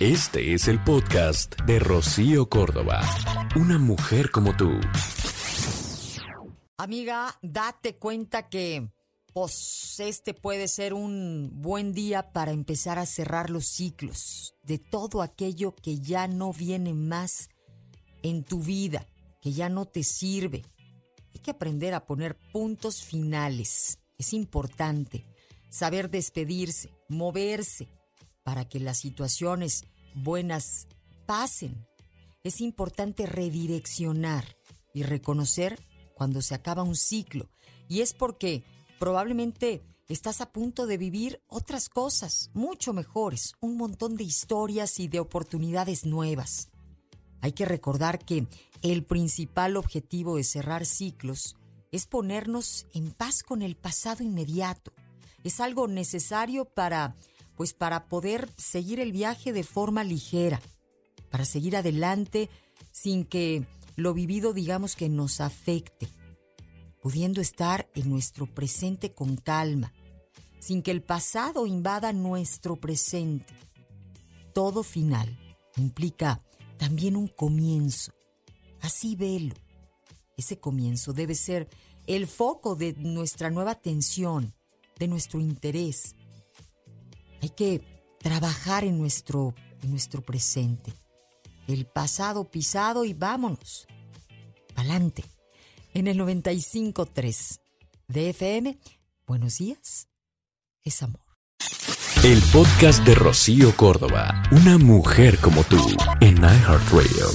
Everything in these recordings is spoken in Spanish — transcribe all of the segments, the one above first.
Este es el podcast de Rocío Córdoba. Una mujer como tú. Amiga, date cuenta que pues este puede ser un buen día para empezar a cerrar los ciclos de todo aquello que ya no viene más en tu vida, que ya no te sirve. Hay que aprender a poner puntos finales. Es importante saber despedirse, moverse, para que las situaciones buenas pasen. Es importante redireccionar y reconocer cuando se acaba un ciclo. Y es porque probablemente estás a punto de vivir otras cosas mucho mejores, un montón de historias y de oportunidades nuevas. Hay que recordar que el principal objetivo de cerrar ciclos es ponernos en paz con el pasado inmediato. Es algo necesario para pues para poder seguir el viaje de forma ligera, para seguir adelante sin que lo vivido digamos que nos afecte, pudiendo estar en nuestro presente con calma, sin que el pasado invada nuestro presente. Todo final implica también un comienzo. Así velo. Ese comienzo debe ser el foco de nuestra nueva atención, de nuestro interés, hay que trabajar en nuestro, en nuestro presente. El pasado pisado y vámonos. Adelante. En el 95.3 de FM, buenos días, es amor. El podcast de Rocío Córdoba, una mujer como tú, en iHeartRadio.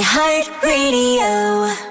iHeartRadio.